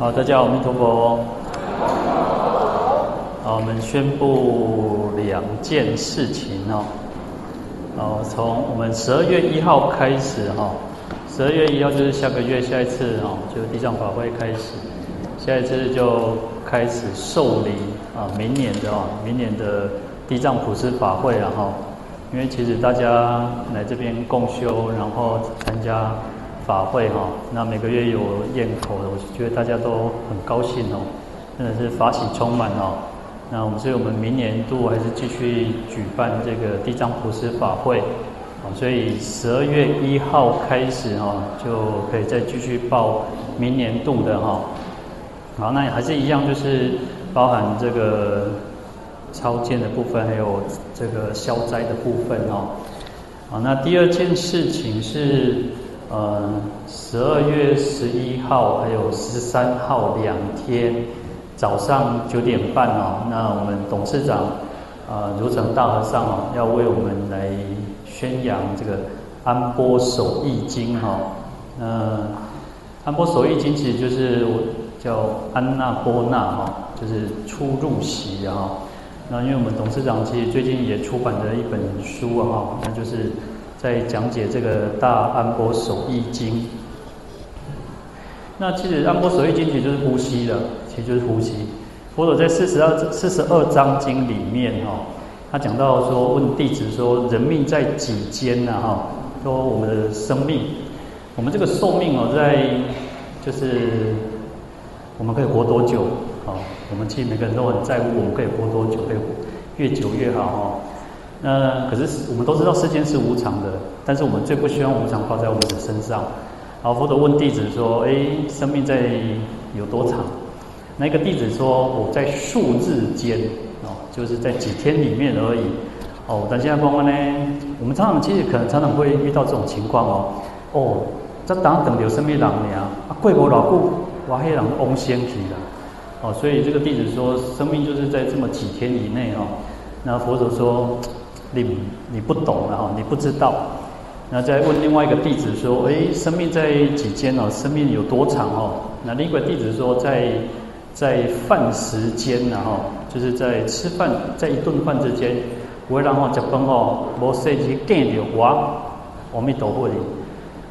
好，大家好，阿弥陀佛。好，我们宣布两件事情哦。哦，从我们十二月一号开始哈，十二月一号就是下个月下一次哦，就地藏法会开始，下一次就开始受理啊，明年的啊，明年的地藏普施法会了哈。因为其实大家来这边共修，然后参加。法会哈，那每个月有宴口的，我觉得大家都很高兴哦，真的是法喜充满哦。那我们所以我们明年度还是继续举办这个地藏普施法会，所以十二月一号开始哈，就可以再继续报明年度的哈。好，那还是一样，就是包含这个超荐的部分，还有这个消灾的部分哦。好，那第二件事情是。呃，十二月十一号还有十三号两天早上九点半哦，那我们董事长啊、呃、如成大和尚哦，要为我们来宣扬这个安波守意经哈。那安波守意经其实就是叫安那波那哈，就是初入席哈。那因为我们董事长其实最近也出版了一本书哈，那就是。在讲解这个大安波守意经，那其实安波守意经其实就是呼吸的，其实就是呼吸。佛陀在四十二四十二章经里面哈，他讲到说，问弟子说，人命在几间呢？哈，说我们的生命，我们这个寿命哦，在就是我们可以活多久？啊，我们其实每个人都很在乎，我们可以活多久？可以活越久越好哈。那可是我们都知道世间是无常的，但是我们最不希望无常发在我们的身上。然后，佛陀问弟子说：“哎，生命在有多长？”那个弟子说：“我在数日间，哦，就是在几天里面而已。”哦，但现在光光呢，我们常常其实可能常常会遇到这种情况哦。哦，这当等有生命人呢啊，贵国老故，哇黑人翁先体了。哦，所以这个弟子说，生命就是在这么几天以内哦。那佛陀说。你你不懂了哈，你不知道。那再问另外一个弟子说：“哎，生命在几间哦？生命有多长哦？”那另一个弟子说：“在在饭时间呢哈，就是在吃饭，在一顿饭之间，不会让我吃饭哦，无设计见着我，阿弥陀佛的。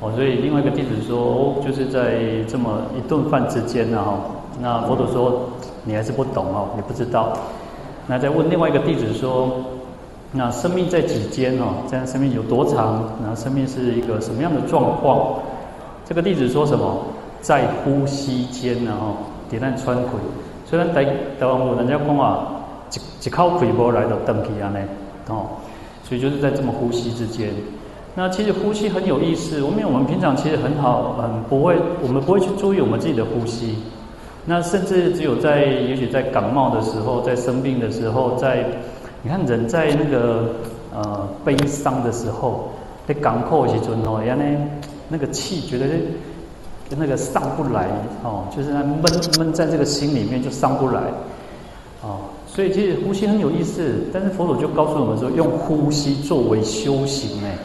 哦，所以另外一个弟子说，就是在这么一顿饭之间呢哈。那佛陀说：“你还是不懂哦，你不知道。”那再问另外一个弟子说。那生命在几间哦？这样生命有多长？那生命是一个什么样的状况？这个弟子说什么？在呼吸间呢？哦，点亮川葵。虽然台台湾我人家讲啊，一一口气无来到登基啊呢，哦，所以就是在这么呼吸之间。那其实呼吸很有意思，因为我们平常其实很好，嗯不会，我们不会去注意我们自己的呼吸。那甚至只有在，也许在感冒的时候，在生病的时候，在。你看人在那个呃悲伤的时候，在港口时阵哦，原来那个气觉得那个上不来哦，就是那闷闷在这个心里面就上不来哦，所以其实呼吸很有意思，但是佛陀就告诉我们说，用呼吸作为修行哎，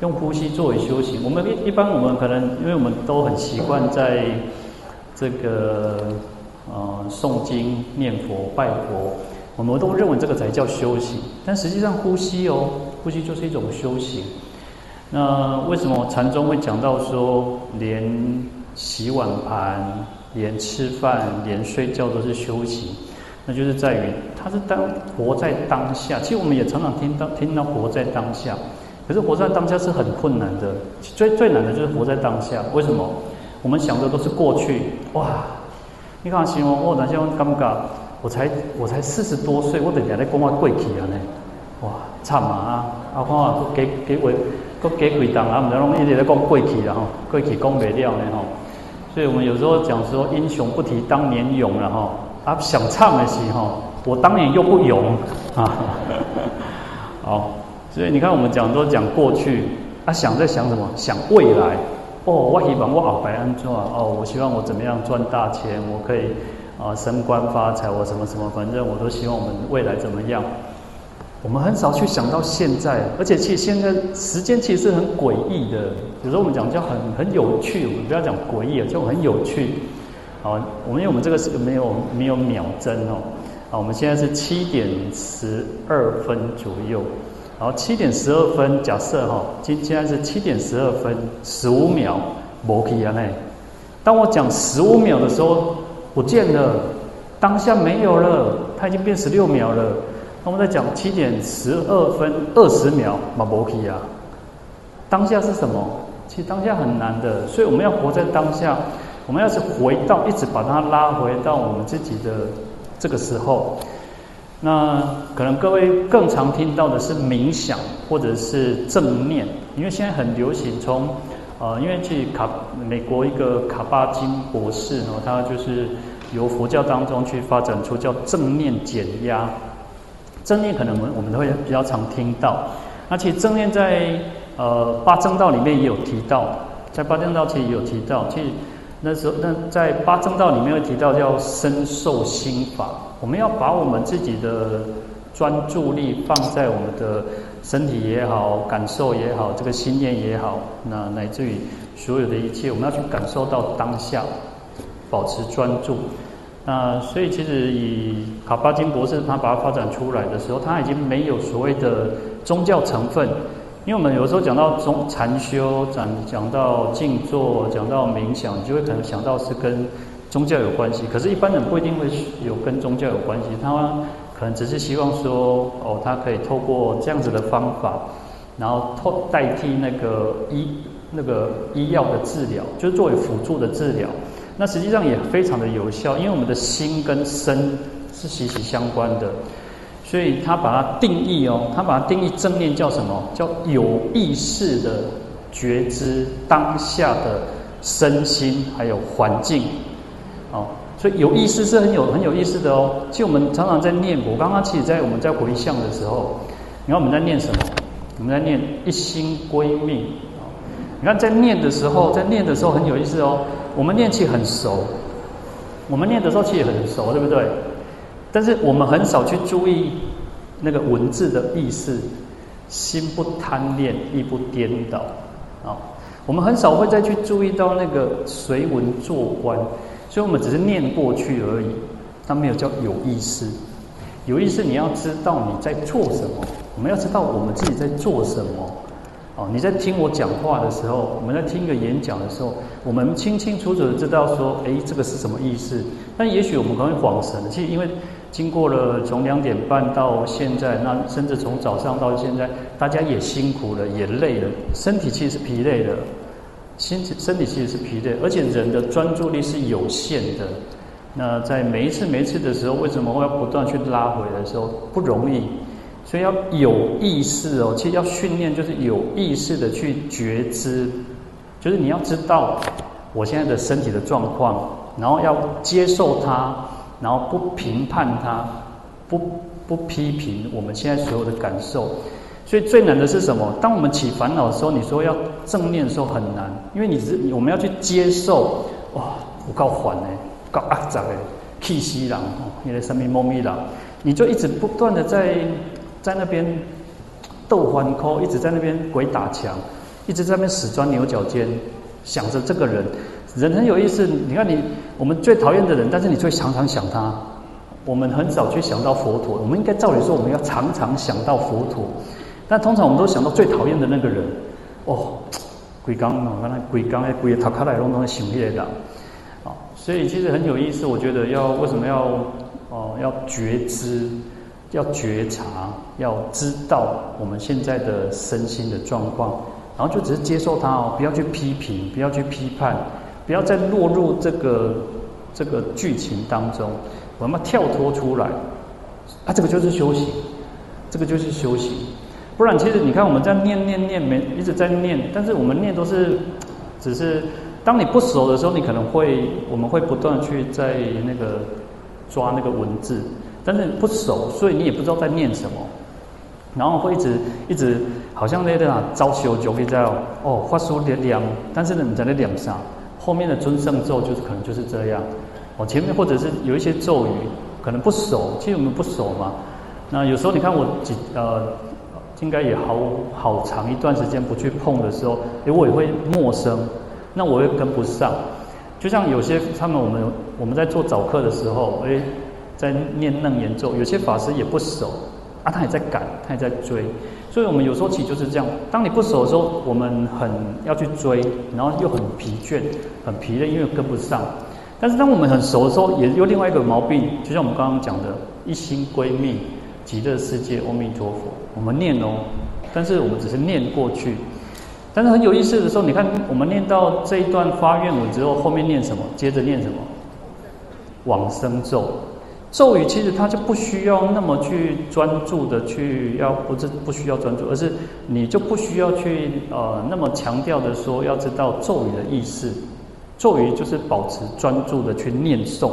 用呼吸作为修行。我们一般我们可能因为我们都很习惯在这个呃诵经、念佛、拜佛。我们都认为这个才叫修行，但实际上呼吸哦，呼吸就是一种修行。那为什么禅宗会讲到说，连洗碗盘、连吃饭、连睡觉都是修行？那就是在于它是当活在当下。其实我们也常常听到听到活在当下，可是活在当下是很困难的。最最难的就是活在当下。为什么？我们想的都是过去。哇，你看形容我哪些尴尬？我才我才四十多岁，我等下在讲我过去啊呢，哇，惨啊！啊，看啊，给给我，搁给几档啊，唔知拢一直在讲过去了吼，过去讲不了呢吼。所以我们有时候讲说，英雄不提当年勇了吼，啊，想唱的时候，我当年又不勇啊。好，所以你看我们讲都讲过去，啊，想在想什么？想未来。哦，我希望我好白安怎？哦，我希望我怎么样赚大钱？我可以。啊，升官发财，我什么什么，反正我都希望我们未来怎么样。我们很少去想到现在，而且其实现在时间其实是很诡异的。有时候我们讲叫很很有趣，我们不要讲诡异啊，就很有趣。好，我们因为我们这个是没有没有秒针哦。好，我们现在是七点十二分左右。然后七点十二分，假设哈，今现在是七点十二分十五秒，没去啊呢。当我讲十五秒的时候，不见了，当下没有了，它已经变十六秒了。那我们在讲七点十二分二十秒，嘛没去啊。当下是什么？其实当下很难的，所以我们要活在当下。我们要是回到，一直把它拉回到我们自己的这个时候。那可能各位更常听到的是冥想或者是正念，因为现在很流行从，呃，因为去卡美国一个卡巴金博士呢，他就是由佛教当中去发展出叫正念减压。正念可能我们我们都会比较常听到，而且正念在呃八正道里面也有提到，在八正道其实也有提到，其实。那时候，那在八正道里面会提到叫身受心法，我们要把我们自己的专注力放在我们的身体也好，感受也好，这个心念也好，那乃至于所有的一切，我们要去感受到当下，保持专注。那所以其实以卡巴金博士他把它发展出来的时候，他已经没有所谓的宗教成分。因为我们有时候讲到中禅修，讲讲到静坐，讲到冥想，就会可能想到是跟宗教有关系。可是，一般人不一定会有跟宗教有关系，他可能只是希望说，哦，他可以透过这样子的方法，然后透代替那个医那个医药的治疗，就是作为辅助的治疗。那实际上也非常的有效，因为我们的心跟身是息息相关的。所以他把它定义哦，他把它定义正念叫什么？叫有意识的觉知当下的身心还有环境，所以有意思是很有很有意思的哦。其实我们常常在念，我刚刚其实在我们在回向的时候，你看我们在念什么？我们在念一心归命。你看在念的时候，在念的时候很有意思哦。我们念起很熟，我们念的时候其实很熟，对不对？但是我们很少去注意那个文字的意思，心不贪恋，意不颠倒，啊，我们很少会再去注意到那个随文作观，所以我们只是念过去而已，它没有叫有意识。有意识，你要知道你在做什么，我们要知道我们自己在做什么。哦，你在听我讲话的时候，我们在听一个演讲的时候，我们清清楚楚的知道说，哎，这个是什么意思？但也许我们可能会恍神，其实因为。经过了从两点半到现在，那甚至从早上到现在，大家也辛苦了，也累了，身体其实疲累了，身体身体其实是疲累，而且人的专注力是有限的。那在每一次每一次的时候，为什么会要不断去拉回来的时候不容易？所以要有意识哦，其实要训练就是有意识的去觉知，就是你要知道我现在的身体的状况，然后要接受它。然后不评判它，不不批评我们现在所有的感受，所以最难的是什么？当我们起烦恼的时候，你说要正念的时候很难，因为你是我们要去接受，哇，我够烦呢，够阿杂的，气息狼，你的生命猫咪狼，你就一直不断的在在那边斗欢抠，一直在那边鬼打墙，一直在那边死钻牛角尖，想着这个人。人很有意思，你看你我们最讨厌的人，但是你最常常想他。我们很少去想到佛陀，我们应该照理说我们要常常想到佛陀，但通常我们都想到最讨厌的那个人。哦，鬼刚哦，刚才鬼刚哎，鬼塔卡来隆隆想起来的。啊，所以其实很有意思。我觉得要为什么要哦要觉知，要觉察，要知道我们现在的身心的状况，然后就只是接受它哦，不要去批评，不要去批判。不要再落入这个这个剧情当中，我们要跳脱出来，啊，这个就是修行，这个就是修行。不然，其实你看我们在念念念，没一直在念，但是我们念都是，只是当你不熟的时候，你可能会我们会不断去在那个抓那个文字，但是不熟，所以你也不知道在念什么，然后会一直一直好像那个啊招修就会在哦发出力量，但是呢你在那念啥？后面的尊胜咒就是可能就是这样，哦，前面或者是有一些咒语可能不熟，其实我们不熟嘛。那有时候你看我几呃，应该也好好长一段时间不去碰的时候，诶，我也会陌生，那我也跟不上。就像有些他们我们我们在做早课的时候，哎，在念楞严咒，有些法师也不熟啊，他也在赶，他也在追。所以我们有时候其实就是这样，当你不熟的时候，我们很要去追，然后又很疲倦、很疲累，因为跟不上。但是当我们很熟的时候，也有另外一个毛病，就像我们刚刚讲的，一心归命极乐世界，阿弥陀佛，我们念哦，但是我们只是念过去。但是很有意思的时候，你看我们念到这一段发愿文之后，后面念什么？接着念什么？往生咒。咒语其实它就不需要那么去专注的去要，不是不需要专注，而是你就不需要去呃那么强调的说要知道咒语的意思。咒语就是保持专注的去念诵，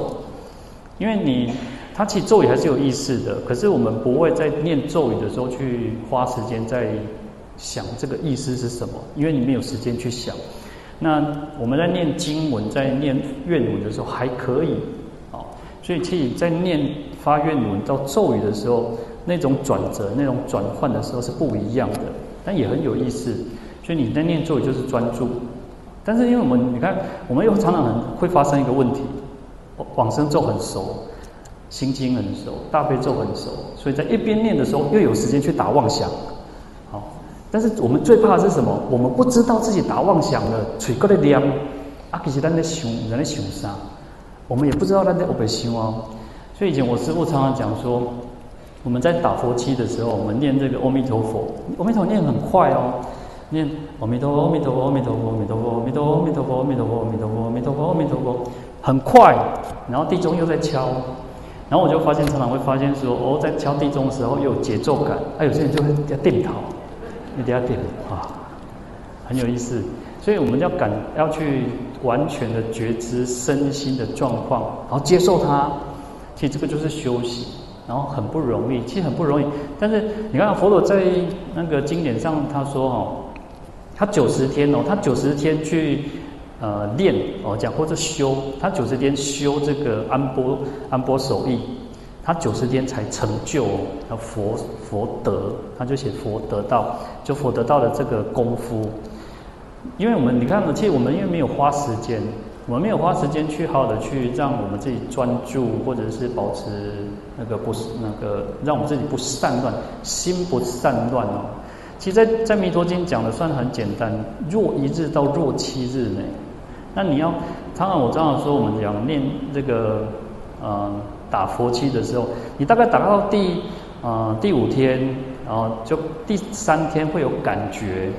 因为你它其实咒语还是有意思的，可是我们不会在念咒语的时候去花时间在想这个意思是什么，因为你没有时间去想。那我们在念经文、在念愿文的时候还可以。哦所以，其实在念发愿文到咒语的时候，那种转折、那种转换的时候是不一样的，但也很有意思。所以你在念咒语就是专注，但是因为我们你看，我们又常常很会发生一个问题：往生咒很熟，心经很熟，大悲咒很熟，所以在一边念的时候又有时间去打妄想。好，但是我们最怕的是什么？我们不知道自己打妄想了，嘴过来念，啊，其实咱在想，人在想啥？我们也不知道他在欧北西哦，所以以前我师父常常讲说，我们在打佛七的时候，我们念这个阿弥陀佛，阿弥陀念很快哦，念阿弥陀佛，阿弥陀佛，阿弥陀佛，阿弥陀佛，阿弥陀佛，阿弥陀佛，阿弥陀佛，阿弥陀佛，阿弥陀佛，阿弥陀佛，很快。然后地中又在敲，然后我就发现常常会发现说，哦，在敲地钟的时候有节奏感，啊，有些人就会在点头，你等下点啊，很有意思。所以我们要感要去。完全的觉知身心的状况，然后接受它，其实这个就是休息，然后很不容易，其实很不容易。但是你看佛陀在那个经典上他说哦，他九十天哦，他九十天去呃练哦讲或者修，他九十天修这个安波安波手艺，他九十天才成就哦，佛佛德，他就写佛得道，就佛得道的这个功夫。因为我们你看，其实我们因为没有花时间，我们没有花时间去好好的去让我们自己专注，或者是保持那个不那个让我们自己不散乱，心不散乱哦。其实，在在弥陀经讲的算很简单，若一日到若七日呢。那你要，常常我常常说，我们讲念这个呃打佛七的时候，你大概打到第呃第五天，然后就第三天会有感觉。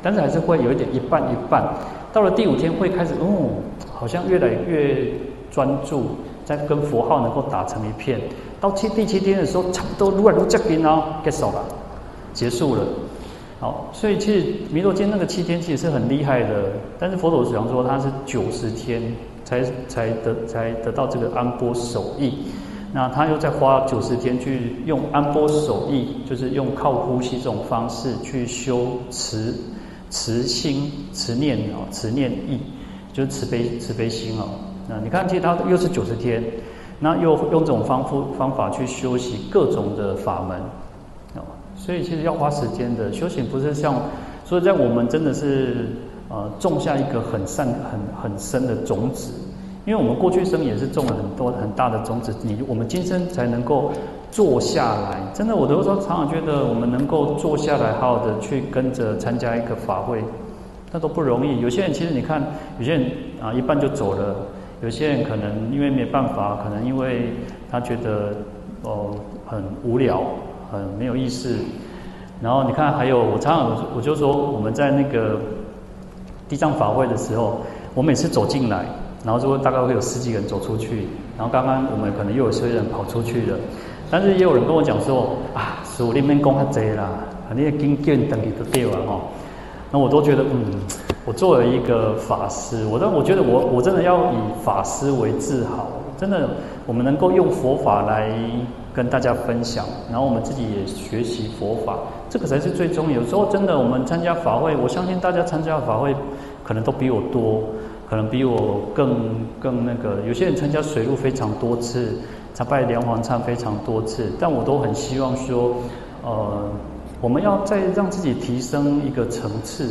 但是还是会有一点一半一半，到了第五天会开始，哦，好像越来越专注，在跟佛号能够打成一片。到七第七天的时候，差不多如来如这边哦，结束了，结束了。好，所以其实弥陀经那个七天其实是很厉害的，但是佛陀只想说他是九十天才才得才得到这个安波守意，那他又再花九十天去用安波守意，就是用靠呼吸这种方式去修持。慈心、慈念啊，慈念意，就是慈悲、慈悲心哦。那你看，其实他又是九十天，那又用这种方法方法去修习各种的法门。所以其实要花时间的修行，不是像，所以在我们真的是呃种下一个很善、很很深的种子，因为我们过去生也是种了很多很大的种子，你我们今生才能够。坐下来，真的，我都说常常觉得我们能够坐下来，好好的去跟着参加一个法会，那都不容易。有些人其实你看，有些人啊一半就走了，有些人可能因为没办法，可能因为他觉得哦很无聊，很没有意思。然后你看，还有我常常我就说我们在那个地藏法会的时候，我每次走进来，然后就大概会有十几个人走出去，然后刚刚我们可能又有些人跑出去了。但是也有人跟我讲说啊，师父你们讲较济啦，你也经见等于都对了哈。那我都觉得，嗯，我作为一个法师，我但我觉得我我真的要以法师为自豪。真的，我们能够用佛法来跟大家分享，然后我们自己也学习佛法，这个才是最重要。有时候真的，我们参加法会，我相信大家参加法会可能都比我多，可能比我更更那个。有些人参加水陆非常多次。参拜莲华忏非常多次，但我都很希望说，呃，我们要再让自己提升一个层次。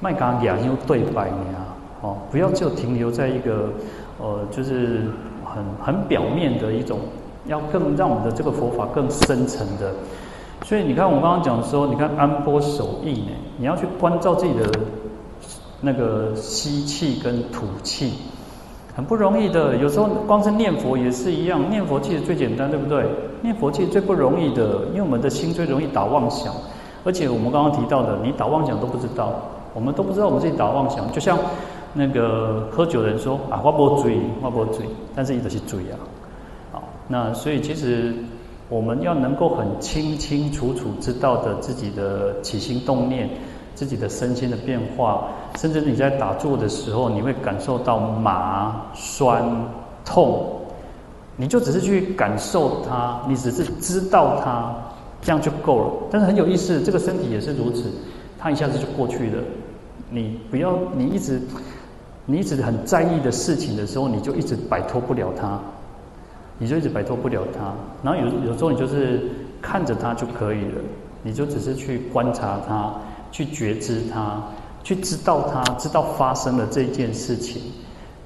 麦嘎亚又对白你啊，哦，不要就停留在一个呃，就是很很表面的一种，要更让我们的这个佛法更深层的。所以你看，我刚刚讲说，你看安波守意呢，你要去关照自己的那个吸气跟吐气，很不容易的。有时候光是念佛也是一样，念佛其实最简单，对不对？念佛其实最不容易的，因为我们的心最容易打妄想，而且我们刚刚提到的，你打妄想都不知道，我们都不知道我们自己打妄想。就像那个喝酒的人说啊，我不醉，我不醉，但是一直是醉啊。那所以其实。我们要能够很清清楚楚知道的自己的起心动念，自己的身心的变化，甚至你在打坐的时候，你会感受到麻、酸、痛，你就只是去感受它，你只是知道它，这样就够了。但是很有意思，这个身体也是如此，它一下子就过去了。你不要，你一直，你一直很在意的事情的时候，你就一直摆脱不了它。你就一直摆脱不了它，然后有有时候你就是看着它就可以了，你就只是去观察它，去觉知它，去知道它，知道发生了这件事情。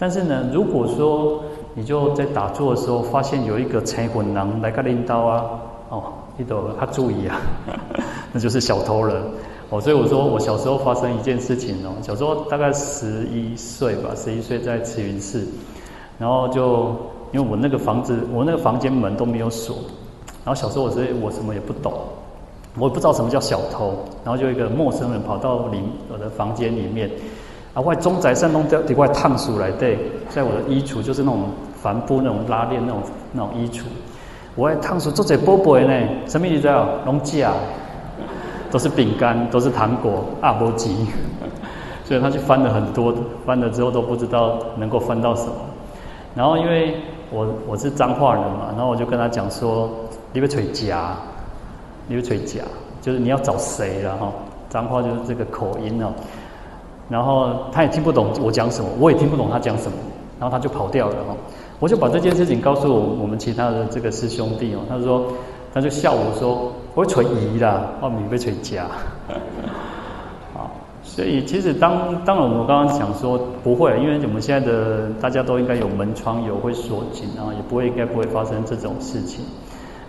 但是呢，如果说你就在打坐的时候发现有一个贼魂囊来个领刀啊，哦，你都他注意啊，那就是小偷了哦。所以我说我小时候发生一件事情哦，小时候大概十一岁吧，十一岁在慈云寺，然后就。因为我那个房子，我那个房间门都没有锁，然后小时候我是我什么也不懂，我也不知道什么叫小偷，然后就一个陌生人跑到里我的房间里面，啊，外中宅山东掉一块烫书来对，在我的衣橱就是那种帆布那种拉链那种那种衣橱，我爱烫书做这波波呢，什么意思啊？龙架，都是饼干，都是糖果，阿波吉，所以他去翻了很多，翻了之后都不知道能够翻到什么，然后因为。我我是彰化人嘛，然后我就跟他讲说，你要找家，你要找家，就是你要找谁了哈？彰化就是这个口音哦。然后他也听不懂我讲什么，我也听不懂他讲什么，然后他就跑掉了哈。我就把这件事情告诉我我们其他的这个师兄弟哦，他说他就笑我说，我找姨啦，我咪要找家。所以其实当当然，我们刚刚讲说不会，因为我们现在的大家都应该有门窗有会锁紧啊，也不会应该不会发生这种事情。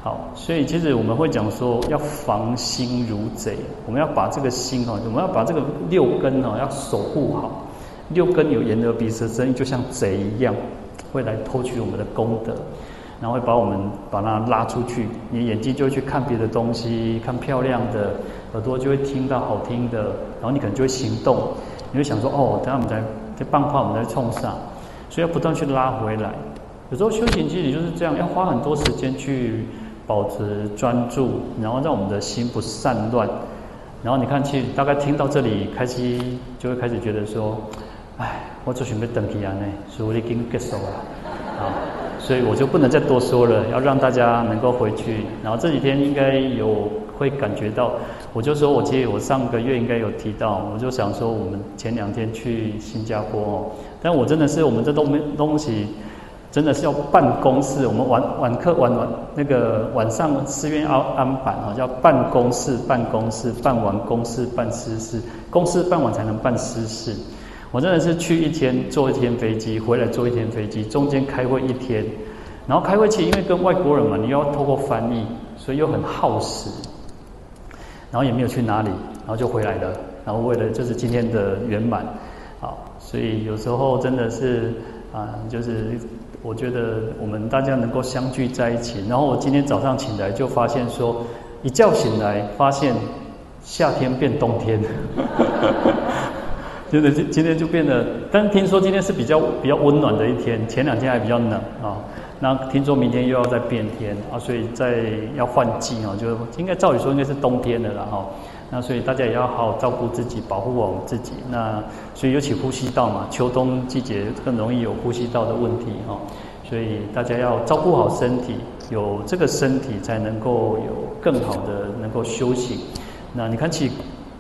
好，所以其实我们会讲说要防心如贼，我们要把这个心哈，我们要把这个六根哈要守护好。六根有眼耳鼻舌身，就像贼一样，会来偷取我们的功德。然后会把我们把它拉出去，你眼睛就会去看别的东西，看漂亮的；耳朵就会听到好听的，然后你可能就会行动，你会想说：“哦，等下我们在在办话，我们在冲上。”所以要不断去拉回来。有时候修行其实就是这样，要花很多时间去保持专注，然后让我们的心不散乱。然后你看，其实大概听到这里，开始就会开始觉得说：“哎，我就准备登记啊，呢，所以我已经结束了啊。”所以我就不能再多说了，要让大家能够回去。然后这几天应该有会感觉到，我就说我其实我上个月应该有提到，我就想说我们前两天去新加坡哦，但我真的是我们这东东西真的是要办公室，我们晚晚课晚晚那个晚上寺院要安排哦，叫办公室办公室办完公事办私事，公事办完才能办私事。我真的是去一天坐一天飞机，回来坐一天飞机，中间开会一天，然后开会期因为跟外国人嘛，你要透过翻译，所以又很耗时，然后也没有去哪里，然后就回来了。然后为了就是今天的圆满，好，所以有时候真的是啊，就是我觉得我们大家能够相聚在一起。然后我今天早上醒来就发现说，一觉醒来发现夏天变冬天。真的，今今天就变得，但听说今天是比较比较温暖的一天，前两天还比较冷啊。那听说明天又要再变天啊，所以在要换季啊，就应该照理说应该是冬天的了哈。那所以大家也要好好照顾自己，保护我们自己。那所以尤其呼吸道嘛，秋冬季节更容易有呼吸道的问题哈。所以大家要照顾好身体，有这个身体才能够有更好的能够休息。那你看起。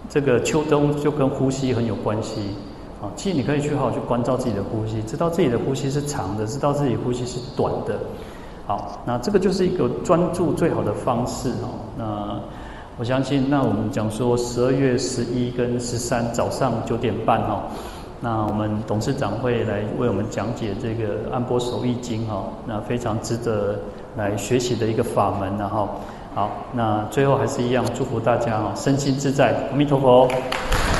这个秋冬就跟呼吸很有关系，啊，其实你可以去好好去关照自己的呼吸，知道自己的呼吸是长的，知道自己呼吸是短的，好，那这个就是一个专注最好的方式哦。那我相信，那我们讲说十二月十一跟十三早上九点半哈，那我们董事长会来为我们讲解这个《安波守意经》哈，那非常值得来学习的一个法门，然后好，那最后还是一样祝福大家啊，身心自在，阿弥陀佛。